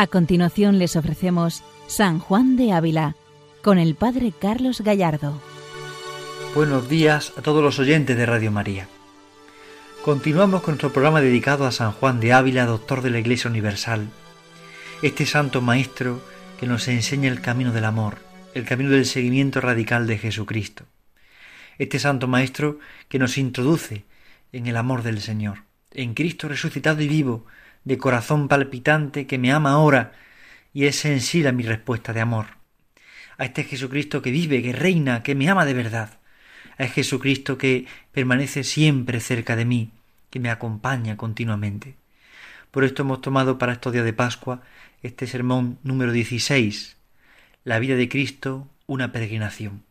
A continuación les ofrecemos San Juan de Ávila con el Padre Carlos Gallardo. Buenos días a todos los oyentes de Radio María. Continuamos con nuestro programa dedicado a San Juan de Ávila, doctor de la Iglesia Universal, este santo maestro que nos enseña el camino del amor, el camino del seguimiento radical de Jesucristo. Este santo maestro que nos introduce en el amor del Señor, en Cristo resucitado y vivo, de corazón palpitante que me ama ahora y es sensible a mi respuesta de amor. A este Jesucristo que vive, que reina, que me ama de verdad. A este Jesucristo que permanece siempre cerca de mí, que me acompaña continuamente. Por esto hemos tomado para estos días de Pascua este sermón número 16, La vida de Cristo, una peregrinación,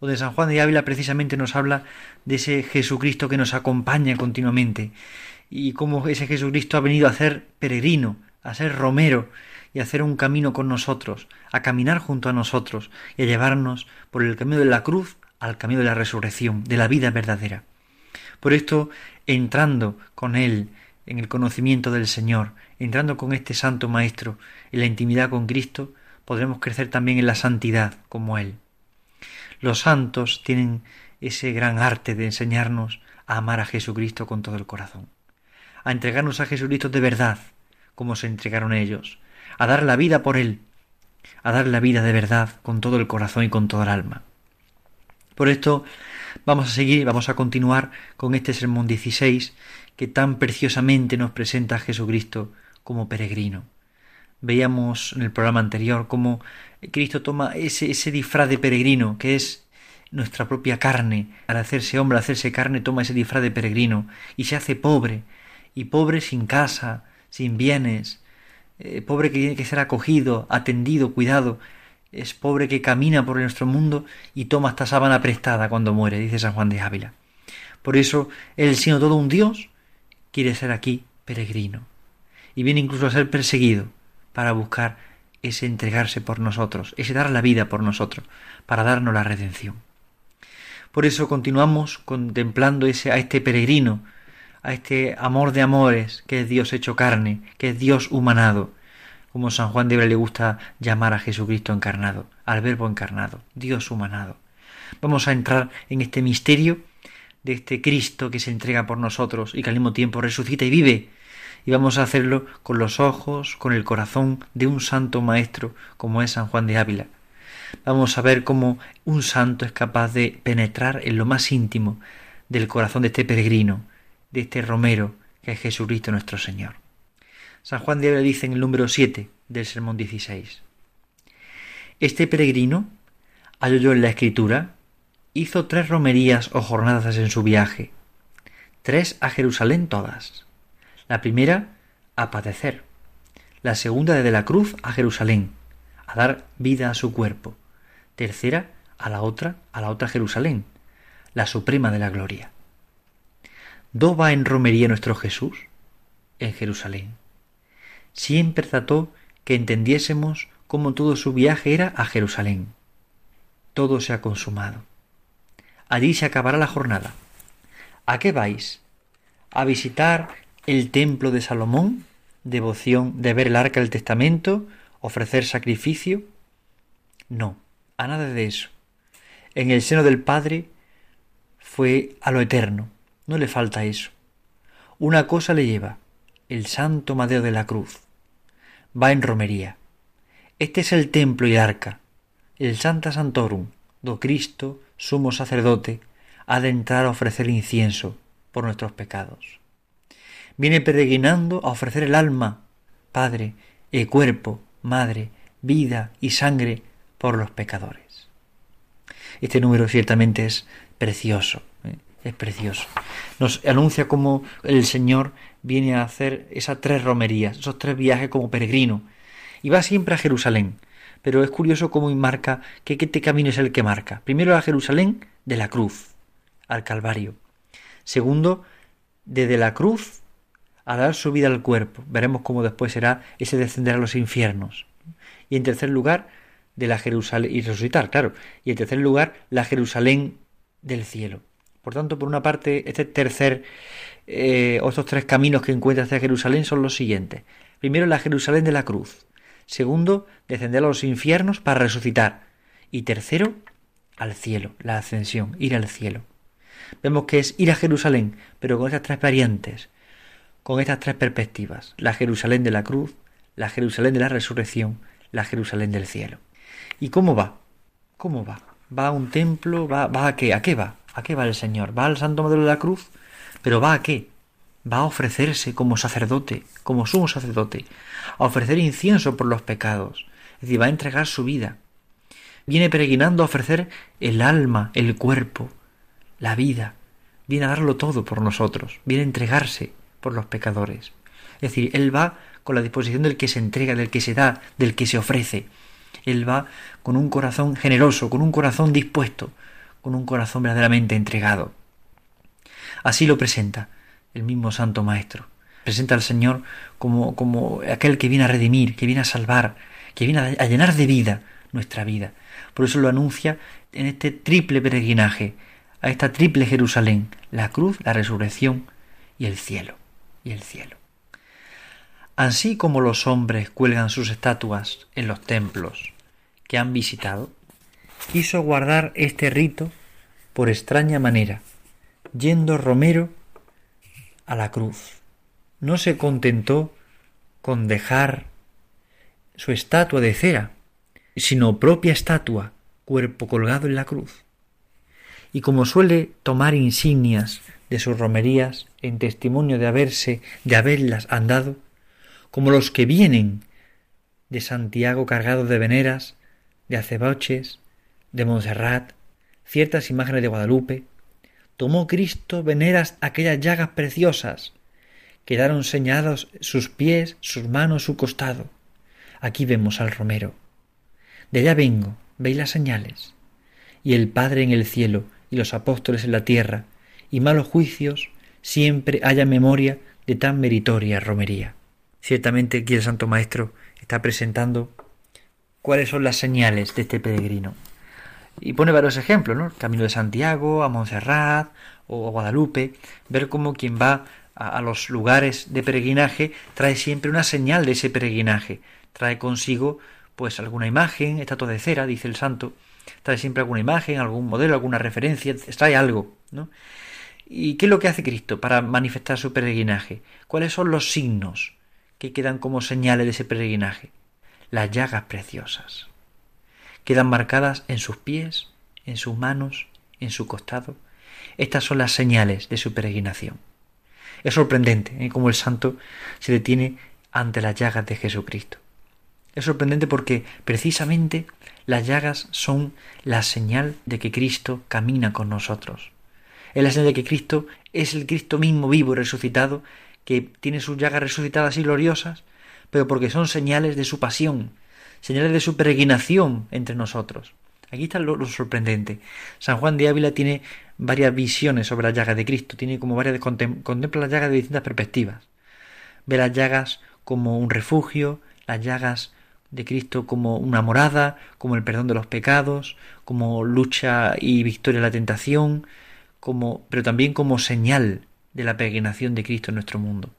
donde San Juan de Ávila precisamente nos habla de ese Jesucristo que nos acompaña continuamente y cómo ese Jesucristo ha venido a ser peregrino, a ser romero y a hacer un camino con nosotros, a caminar junto a nosotros y a llevarnos por el camino de la cruz al camino de la resurrección, de la vida verdadera. Por esto, entrando con Él en el conocimiento del Señor, entrando con este Santo Maestro en la intimidad con Cristo, podremos crecer también en la santidad como Él. Los santos tienen ese gran arte de enseñarnos a amar a Jesucristo con todo el corazón a entregarnos a Jesucristo de verdad, como se entregaron ellos, a dar la vida por Él, a dar la vida de verdad con todo el corazón y con toda el alma. Por esto vamos a seguir, vamos a continuar con este sermón 16 que tan preciosamente nos presenta a Jesucristo como peregrino. Veíamos en el programa anterior cómo Cristo toma ese, ese disfraz de peregrino que es nuestra propia carne. Al hacerse hombre, hacerse carne, toma ese disfraz de peregrino y se hace pobre, y pobre sin casa, sin bienes, eh, pobre que tiene que ser acogido, atendido, cuidado, es pobre que camina por nuestro mundo y toma esta sábana prestada cuando muere, dice San Juan de Ávila. Por eso él, siendo todo un Dios, quiere ser aquí peregrino y viene incluso a ser perseguido para buscar ese entregarse por nosotros, ese dar la vida por nosotros, para darnos la redención. Por eso continuamos contemplando ese, a este peregrino a este amor de amores que es Dios hecho carne, que es Dios humanado, como San Juan de Ávila le gusta llamar a Jesucristo encarnado, al Verbo encarnado, Dios humanado. Vamos a entrar en este misterio de este Cristo que se entrega por nosotros y que al mismo tiempo resucita y vive. Y vamos a hacerlo con los ojos, con el corazón de un santo maestro como es San Juan de Ávila. Vamos a ver cómo un santo es capaz de penetrar en lo más íntimo del corazón de este peregrino, de este romero que es Jesucristo nuestro Señor. San Juan de Ávila dice en el número 7 del sermón 16. Este peregrino, halló en la escritura, hizo tres romerías o jornadas en su viaje, tres a Jerusalén todas. La primera a padecer, la segunda desde la cruz a Jerusalén, a dar vida a su cuerpo, tercera a la otra, a la otra Jerusalén, la suprema de la gloria. ¿Do va en romería nuestro Jesús? En Jerusalén. Siempre trató que entendiésemos cómo todo su viaje era a Jerusalén. Todo se ha consumado. Allí se acabará la jornada. ¿A qué vais? ¿A visitar el templo de Salomón? ¿Devoción de ver el arca del testamento? ¿Ofrecer sacrificio? No, a nada de eso. En el seno del Padre fue a lo eterno, no le falta eso. Una cosa le lleva, el santo madero de la cruz. Va en romería. Este es el templo y arca, el Santa Santorum, do Cristo, sumo sacerdote, ha de entrar a ofrecer incienso por nuestros pecados. Viene peregrinando a ofrecer el alma, Padre, el cuerpo, Madre, vida y sangre por los pecadores. Este número ciertamente es precioso es precioso. Nos anuncia cómo el Señor viene a hacer esas tres romerías, esos tres viajes como peregrino. Y va siempre a Jerusalén. Pero es curioso cómo marca que este camino es el que marca. Primero a Jerusalén de la cruz, al Calvario. Segundo, desde la cruz a dar su vida al cuerpo. Veremos cómo después será ese descender a los infiernos. Y en tercer lugar, de la Jerusalén y resucitar, claro. Y en tercer lugar, la Jerusalén del cielo. Por tanto, por una parte, este tercer eh, estos tres caminos que encuentra hacia Jerusalén son los siguientes. Primero, la Jerusalén de la cruz, Segundo, descender a los infiernos para resucitar. Y tercero, al cielo, la ascensión, ir al cielo. Vemos que es ir a Jerusalén, pero con estas tres variantes, con estas tres perspectivas. La Jerusalén de la cruz, la Jerusalén de la resurrección, la Jerusalén del cielo. ¿Y cómo va? ¿Cómo va? ¿Va a un templo? ¿Va, va a qué? ¿A qué va? ¿A qué va el Señor? ¿Va al santo modelo de la cruz? ¿Pero va a qué? Va a ofrecerse como sacerdote, como sumo sacerdote, a ofrecer incienso por los pecados. Es decir, va a entregar su vida. Viene peregrinando a ofrecer el alma, el cuerpo, la vida. Viene a darlo todo por nosotros. Viene a entregarse por los pecadores. Es decir, Él va con la disposición del que se entrega, del que se da, del que se ofrece. Él va con un corazón generoso, con un corazón dispuesto, con un corazón verdaderamente entregado. Así lo presenta el mismo Santo Maestro. Presenta al Señor como, como aquel que viene a redimir, que viene a salvar, que viene a llenar de vida nuestra vida. Por eso lo anuncia en este triple peregrinaje, a esta triple Jerusalén, la cruz, la resurrección y el cielo, y el cielo. Así como los hombres cuelgan sus estatuas en los templos que han visitado, quiso guardar este rito por extraña manera, yendo Romero a la cruz. No se contentó con dejar su estatua de cera, sino propia estatua, cuerpo colgado en la cruz. Y como suele tomar insignias de sus romerías en testimonio de haberse, de haberlas andado, como los que vienen de Santiago cargados de veneras, de aceboches, de Montserrat, ciertas imágenes de Guadalupe, tomó Cristo veneras aquellas llagas preciosas, quedaron señalados sus pies, sus manos, su costado. Aquí vemos al Romero. De allá vengo, veis las señales. Y el Padre en el cielo y los apóstoles en la tierra, y malos juicios, siempre haya memoria de tan meritoria romería. Ciertamente aquí el Santo Maestro está presentando cuáles son las señales de este peregrino. Y pone varios ejemplos, ¿no? Camino de Santiago, a Montserrat o a Guadalupe, ver cómo quien va a, los lugares de peregrinaje trae siempre una señal de ese peregrinaje, trae consigo pues alguna imagen, estatua de cera, dice el santo, trae siempre alguna imagen, algún modelo, alguna referencia, trae algo, ¿no? ¿Y qué es lo que hace Cristo para manifestar su peregrinaje? ¿Cuáles son los signos que quedan como señales de ese peregrinaje? Las llagas preciosas. Quedan marcadas en sus pies, en sus manos, en su costado. Estas son las señales de su peregrinación. Es sorprendente ¿eh? cómo el santo se detiene ante las llagas de Jesucristo. Es sorprendente porque precisamente las llagas son la señal de que Cristo camina con nosotros. Es la señal de que Cristo es el Cristo mismo vivo y resucitado que tiene sus llagas resucitadas y gloriosas, pero porque son señales de su pasión, señales de su peregrinación entre nosotros. Aquí está lo, sorprendente. San Juan de Ávila tiene varias visiones sobre las llagas de Cristo, tiene como varias contempla las llagas de distintas perspectivas. Ve las llagas como un refugio, las llagas de Cristo como una morada, como el perdón de los pecados, como lucha y victoria a la tentación, como pero también como señal de la peregrinación de Cristo en nuestro mundo.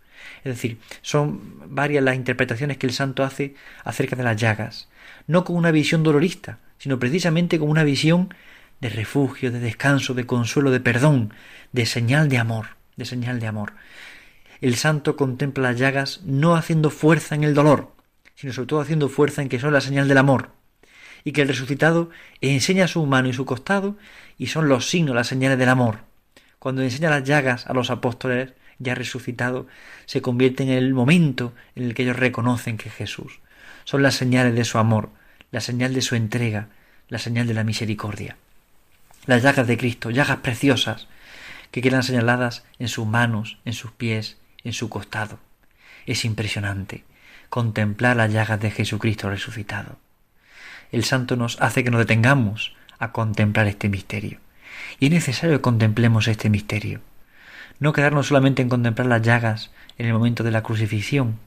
Es decir, son varias las interpretaciones que el santo hace acerca de las llagas, no con una visión dolorista, sino precisamente con una visión de refugio, de descanso, de consuelo, de perdón, de señal de amor, de señal de amor. El santo contempla las llagas no haciendo fuerza en el dolor, sino sobre todo haciendo fuerza en que son la señal del amor, y que el resucitado enseña su mano y su costado, y son los signos, las señales del amor. Cuando enseña las llagas a los apóstoles, ya resucitado, se convierte en el momento en el que ellos reconocen que Jesús. Son las señales de su amor, la señal de su entrega, la señal de la misericordia. Las llagas de Cristo, llagas preciosas, que quedan señaladas en sus manos, en sus pies, en su costado. Es impresionante contemplar las llagas de Jesucristo resucitado. El santo nos hace que nos detengamos a contemplar este misterio. Y es necesario que contemplemos este misterio no quedarnos solamente en contemplar las llagas en el momento de la crucifixión,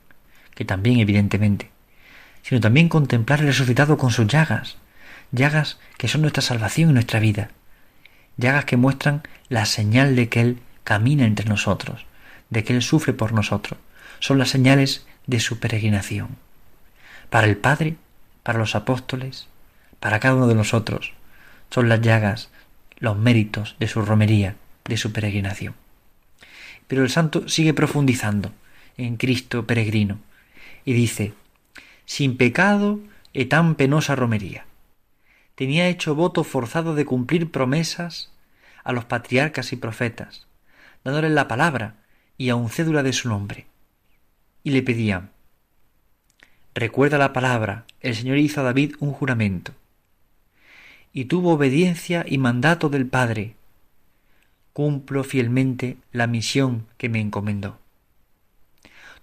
que también evidentemente, sino también contemplar el resucitado con sus llagas, llagas que son nuestra salvación y nuestra vida, llagas que muestran la señal de que Él camina entre nosotros, de que Él sufre por nosotros, son las señales de su peregrinación. Para el Padre, para los apóstoles, para cada uno de nosotros, son las llagas, los méritos de su romería, de su peregrinación. Pero el santo sigue profundizando en Cristo peregrino y dice, sin pecado e tan penosa romería. Tenía hecho voto forzado de cumplir promesas a los patriarcas y profetas, dándoles la palabra y aun cédula de su nombre. Y le pedían, recuerda la palabra, el Señor hizo a David un juramento, y tuvo obediencia y mandato del Padre, cumplo fielmente la misión que me encomendó.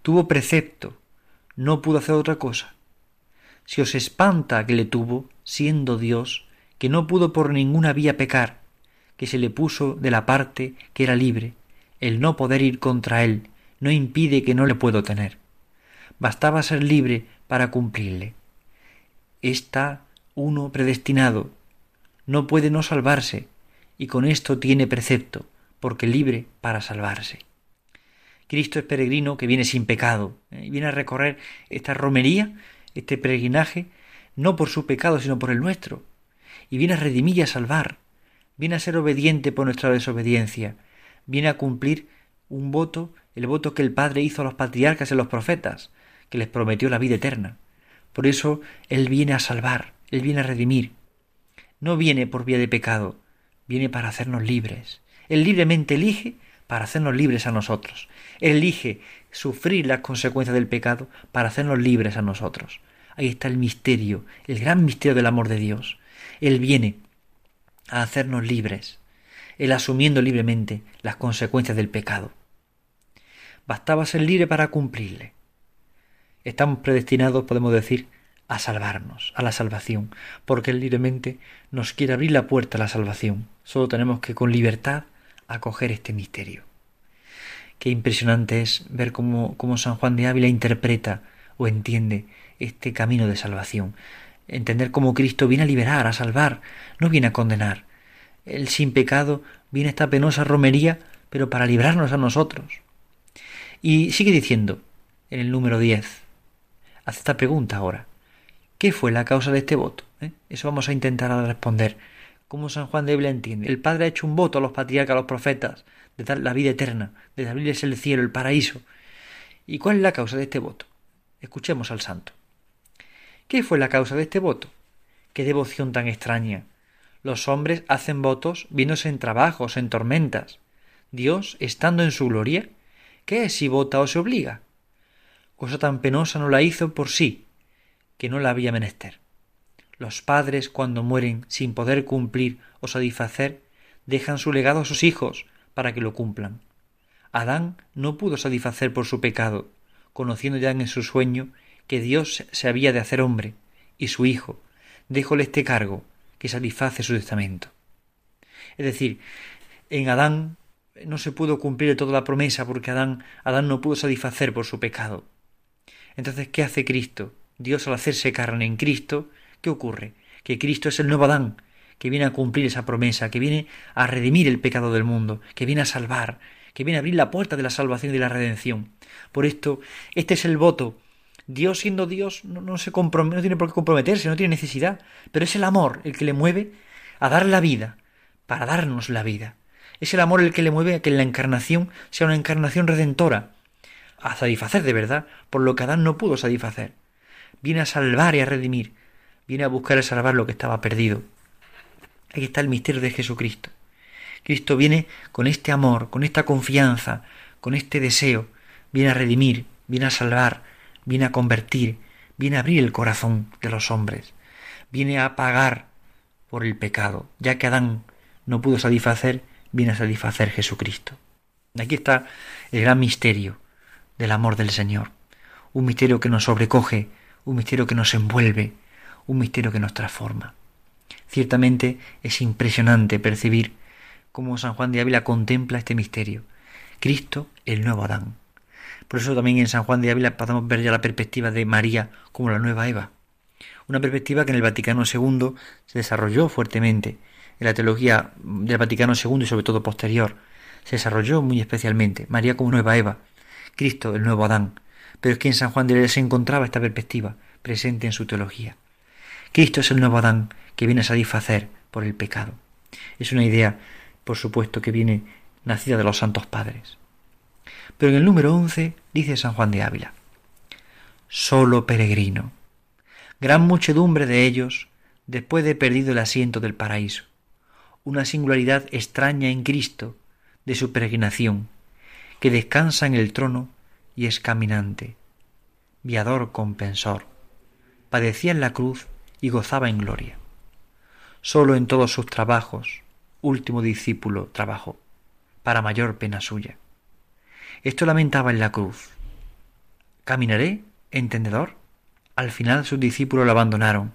Tuvo precepto, no pudo hacer otra cosa. Si os espanta que le tuvo, siendo Dios, que no pudo por ninguna vía pecar, que se le puso de la parte que era libre, el no poder ir contra él no impide que no le puedo tener. Bastaba ser libre para cumplirle. Está uno predestinado, no puede no salvarse, y con esto tiene precepto, porque libre para salvarse. Cristo es peregrino que viene sin pecado, ¿eh? viene a recorrer esta romería, este peregrinaje, no por su pecado, sino por el nuestro, y viene a redimir y a salvar, viene a ser obediente por nuestra desobediencia, viene a cumplir un voto, el voto que el Padre hizo a los patriarcas y a los profetas, que les prometió la vida eterna. Por eso Él viene a salvar, Él viene a redimir. No viene por vía de pecado, viene para hacernos libres. Él libremente elige para hacernos libres a nosotros. Él elige sufrir las consecuencias del pecado para hacernos libres a nosotros. Ahí está el misterio, el gran misterio del amor de Dios. Él viene a hacernos libres él asumiendo libremente las consecuencias del pecado. Bastaba ser libre para cumplirle. Estamos predestinados, podemos decir, a salvarnos, a la salvación, porque Él libremente nos quiere abrir la puerta a la salvación. Solo tenemos que con libertad acoger este misterio. Qué impresionante es ver cómo, cómo San Juan de Ávila interpreta o entiende este camino de salvación. Entender cómo Cristo viene a liberar, a salvar, no viene a condenar, el sin pecado, viene esta penosa romería, pero para librarnos a nosotros. Y sigue diciendo, en el número 10, hace esta pregunta ahora. ¿Qué fue la causa de este voto? ¿Eh? Eso vamos a intentar responder. ¿Cómo San Juan de Ávila entiende? El Padre ha hecho un voto a los patriarcas, a los profetas, de dar la vida eterna, de abrirles el cielo, el paraíso. ¿Y cuál es la causa de este voto? Escuchemos al santo. ¿Qué fue la causa de este voto? Qué devoción tan extraña, los hombres hacen votos viéndose en trabajos, en tormentas. Dios, estando en su gloria, ¿qué es si vota o se obliga? Cosa tan penosa no la hizo por sí, que no la había menester. Los padres, cuando mueren sin poder cumplir o satisfacer, dejan su legado a sus hijos para que lo cumplan. Adán no pudo satisfacer por su pecado, conociendo ya en su sueño que Dios se había de hacer hombre, y su hijo, déjole este cargo, que satisface su testamento. Es decir, en Adán no se pudo cumplir toda la promesa porque Adán, Adán no pudo satisfacer por su pecado. Entonces, ¿qué hace Cristo? Dios al hacerse carne en Cristo, ¿qué ocurre? Que Cristo es el nuevo Adán, que viene a cumplir esa promesa, que viene a redimir el pecado del mundo, que viene a salvar, que viene a abrir la puerta de la salvación y de la redención. Por esto, este es el voto Dios siendo Dios no, se no tiene por qué comprometerse, no tiene necesidad, pero es el amor el que le mueve a dar la vida, para darnos la vida. Es el amor el que le mueve a que la encarnación sea una encarnación redentora, a satisfacer de verdad por lo que Adán no pudo satisfacer. Viene a salvar y a redimir, viene a buscar y salvar lo que estaba perdido. Aquí está el misterio de Jesucristo. Cristo viene con este amor, con esta confianza, con este deseo, viene a redimir, viene a salvar, viene a convertir, viene a abrir el corazón de los hombres, viene a pagar por el pecado, ya que Adán no pudo satisfacer, viene a satisfacer Jesucristo. Aquí está el gran misterio del amor del Señor, un misterio que nos sobrecoge, un misterio que nos envuelve, un misterio que nos transforma. Ciertamente es impresionante percibir cómo San Juan de Ávila contempla este misterio. Cristo, el nuevo Adán. Por eso también en San Juan de Ávila podemos ver ya la perspectiva de María como la nueva Eva. Una perspectiva que en el Vaticano II se desarrolló fuertemente. En la teología del Vaticano II y sobre todo posterior se desarrolló muy especialmente. María como nueva Eva. Cristo, el nuevo Adán. Pero es que en San Juan de Ávila se encontraba esta perspectiva. presente en su teología. Cristo es el nuevo Adán que viene a satisfacer por el pecado. Es una idea, por supuesto, que viene nacida de los santos padres. Pero en el número once dice San Juan de Ávila, solo peregrino, gran muchedumbre de ellos, después de perdido el asiento del paraíso, una singularidad extraña en Cristo de su peregrinación, que descansa en el trono y es caminante, viador compensor, padecía en la cruz y gozaba en gloria. Solo en todos sus trabajos, último discípulo trabajó, para mayor pena suya. Esto lamentaba en la cruz. ¿Caminaré, entendedor? Al final sus discípulos lo abandonaron.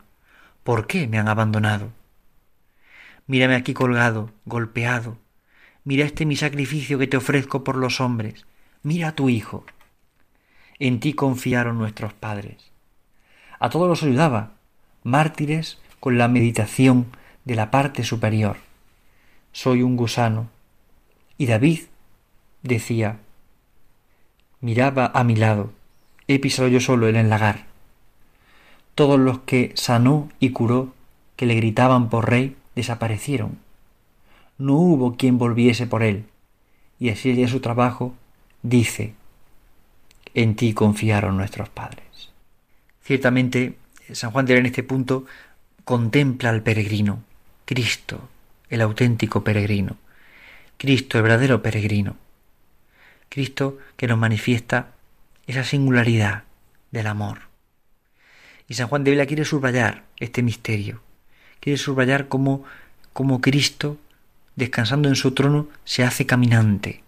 ¿Por qué me han abandonado? Mírame aquí colgado, golpeado. Mira este mi sacrificio que te ofrezco por los hombres. Mira a tu Hijo. En ti confiaron nuestros padres. A todos los ayudaba, mártires con la meditación de la parte superior. Soy un gusano. Y David decía, miraba a mi lado, he pisado yo solo el enlagar. Todos los que sanó y curó, que le gritaban por rey, desaparecieron. No hubo quien volviese por él, y así de su trabajo, dice, en ti confiaron nuestros padres. Ciertamente, San Juan de en este punto contempla al peregrino, Cristo, el auténtico peregrino, Cristo, el verdadero peregrino, Cristo que nos manifiesta esa singularidad del amor. Y San Juan de Vila quiere subrayar este misterio, quiere subrayar cómo, cómo Cristo, descansando en su trono, se hace caminante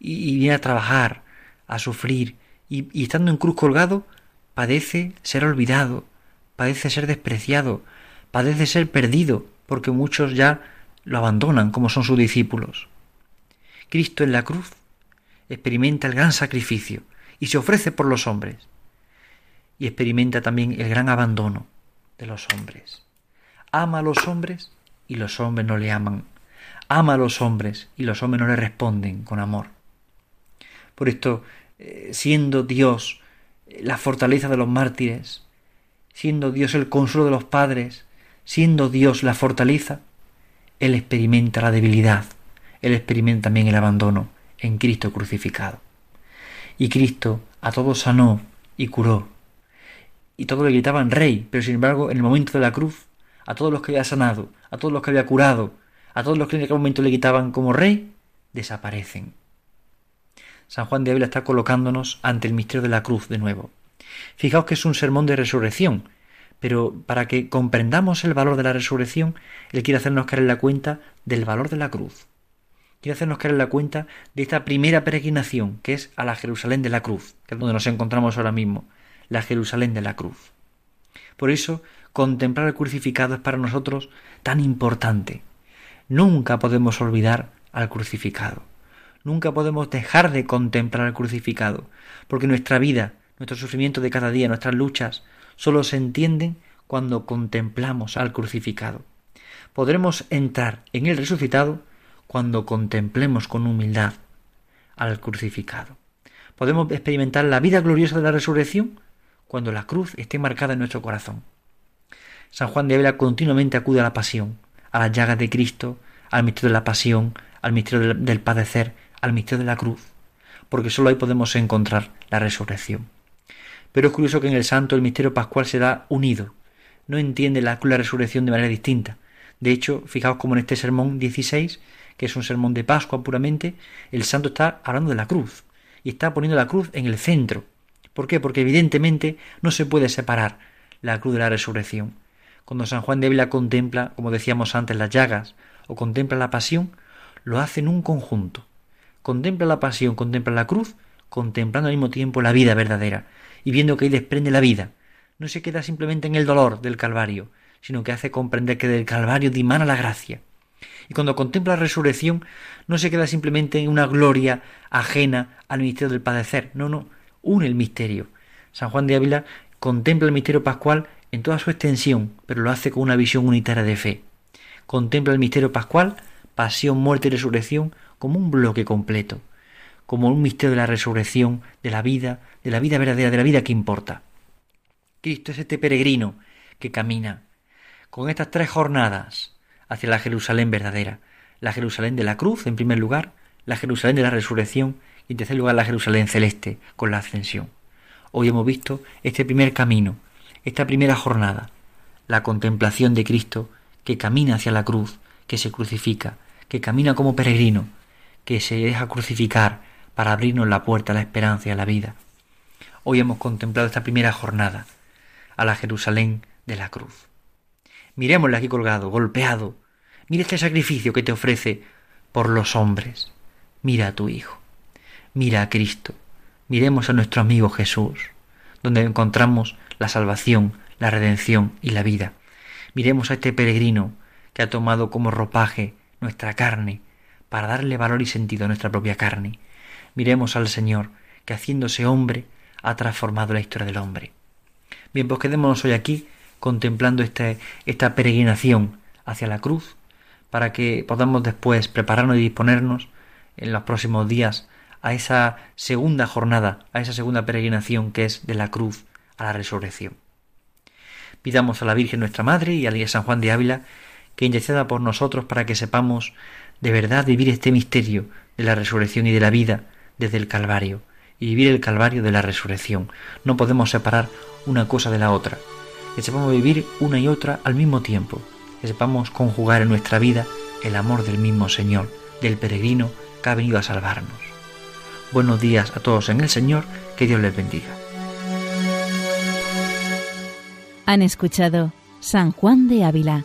y, viene a trabajar, a sufrir, y, estando en cruz colgado, padece ser olvidado, padece ser despreciado, padece ser perdido, porque muchos ya lo abandonan como son sus discípulos. Cristo en la cruz experimenta el gran sacrificio y se ofrece por los hombres. Y experimenta también el gran abandono de los hombres. Ama a los hombres y los hombres no le aman. Ama a los hombres y los hombres no le responden con amor. Por esto, siendo Dios la fortaleza de los mártires, siendo Dios el consuelo de los padres, siendo Dios la fortaleza, Él experimenta la debilidad, Él experimenta también el abandono en Cristo crucificado. Y Cristo a todos sanó y curó. Y todos le gritaban rey, pero sin embargo en el momento de la cruz, a todos los que había sanado, a todos los que había curado, a todos los que en aquel momento le gritaban como rey, desaparecen. San Juan de Ávila está colocándonos ante el misterio de la cruz de nuevo. Fijaos que es un sermón de resurrección, pero para que comprendamos el valor de la resurrección, Él quiere hacernos caer en la cuenta del valor de la cruz. Quiere hacernos caer en la cuenta de esta primera peregrinación, que es a la Jerusalén de la cruz, que es donde nos encontramos ahora mismo, la Jerusalén de la cruz. Por eso, contemplar el crucificado es para nosotros tan importante. Nunca podemos olvidar al crucificado. Nunca podemos dejar de contemplar al crucificado, porque nuestra vida, nuestro sufrimiento de cada día, nuestras luchas, solo se entienden cuando contemplamos al crucificado. Podremos entrar en el resucitado cuando contemplemos con humildad al crucificado. Podemos experimentar la vida gloriosa de la resurrección cuando la cruz esté marcada en nuestro corazón. San Juan de Ávila continuamente acude a la pasión, a las llagas de Cristo, al misterio de la pasión, al misterio del padecer, al misterio de la cruz, porque sólo ahí podemos encontrar la resurrección. Pero es curioso que en el santo el misterio pascual se da unido, no entiende la, la resurrección de manera distinta. De hecho, fijaos como en este sermón 16, que es un sermón de Pascua puramente, el santo está hablando de la cruz y está poniendo la cruz en el centro. ¿Por qué? Porque evidentemente no se puede separar la cruz de la resurrección. Cuando San Juan de Ávila contempla, como decíamos antes, las llagas o contempla la pasión, lo hace en un conjunto contempla la pasión, contempla la cruz, contemplando al mismo tiempo la vida verdadera y viendo que ahí desprende la vida. No se queda simplemente en el dolor del Calvario, sino que hace comprender que del Calvario dimana la gracia. Y cuando contempla la resurrección, no se queda simplemente en una gloria ajena al misterio del padecer, no, no, une el misterio. San Juan de Ávila contempla el misterio pascual en toda su extensión, pero lo hace con una visión unitaria de fe. Contempla el misterio pascual, pasión, muerte y resurrección, como un bloque completo, como un misterio de la resurrección, de la vida, de la vida verdadera, de la vida que importa. Cristo es este peregrino que camina con estas tres jornadas hacia la Jerusalén verdadera. La Jerusalén de la cruz, en primer lugar, la Jerusalén de la resurrección y en tercer lugar la Jerusalén celeste con la ascensión. Hoy hemos visto este primer camino, esta primera jornada, la contemplación de Cristo que camina hacia la cruz, que se crucifica, que camina como peregrino, que se deja crucificar para abrirnos la puerta a la esperanza y a la vida. Hoy hemos contemplado esta primera jornada, a la Jerusalén de la cruz. Miremosle aquí colgado, golpeado. Mira este sacrificio que te ofrece por los hombres. Mira a tu Hijo. Mira a Cristo. Miremos a nuestro amigo Jesús, donde encontramos la salvación, la redención y la vida. Miremos a este peregrino que ha tomado como ropaje nuestra carne para darle valor y sentido a nuestra propia carne. Miremos al Señor que haciéndose hombre ha transformado la historia del hombre. Bien, pues quedémonos hoy aquí contemplando este, esta peregrinación hacia la cruz para que podamos después prepararnos y disponernos en los próximos días a esa segunda jornada, a esa segunda peregrinación que es de la cruz a la resurrección. Pidamos a la Virgen nuestra Madre y a San Juan de Ávila que interceda por nosotros para que sepamos de verdad vivir este misterio de la resurrección y de la vida desde el Calvario y vivir el Calvario de la resurrección. No podemos separar una cosa de la otra. Que sepamos vivir una y otra al mismo tiempo. Que sepamos conjugar en nuestra vida el amor del mismo Señor, del peregrino que ha venido a salvarnos. Buenos días a todos en el Señor, que Dios les bendiga. Han escuchado San Juan de Ávila,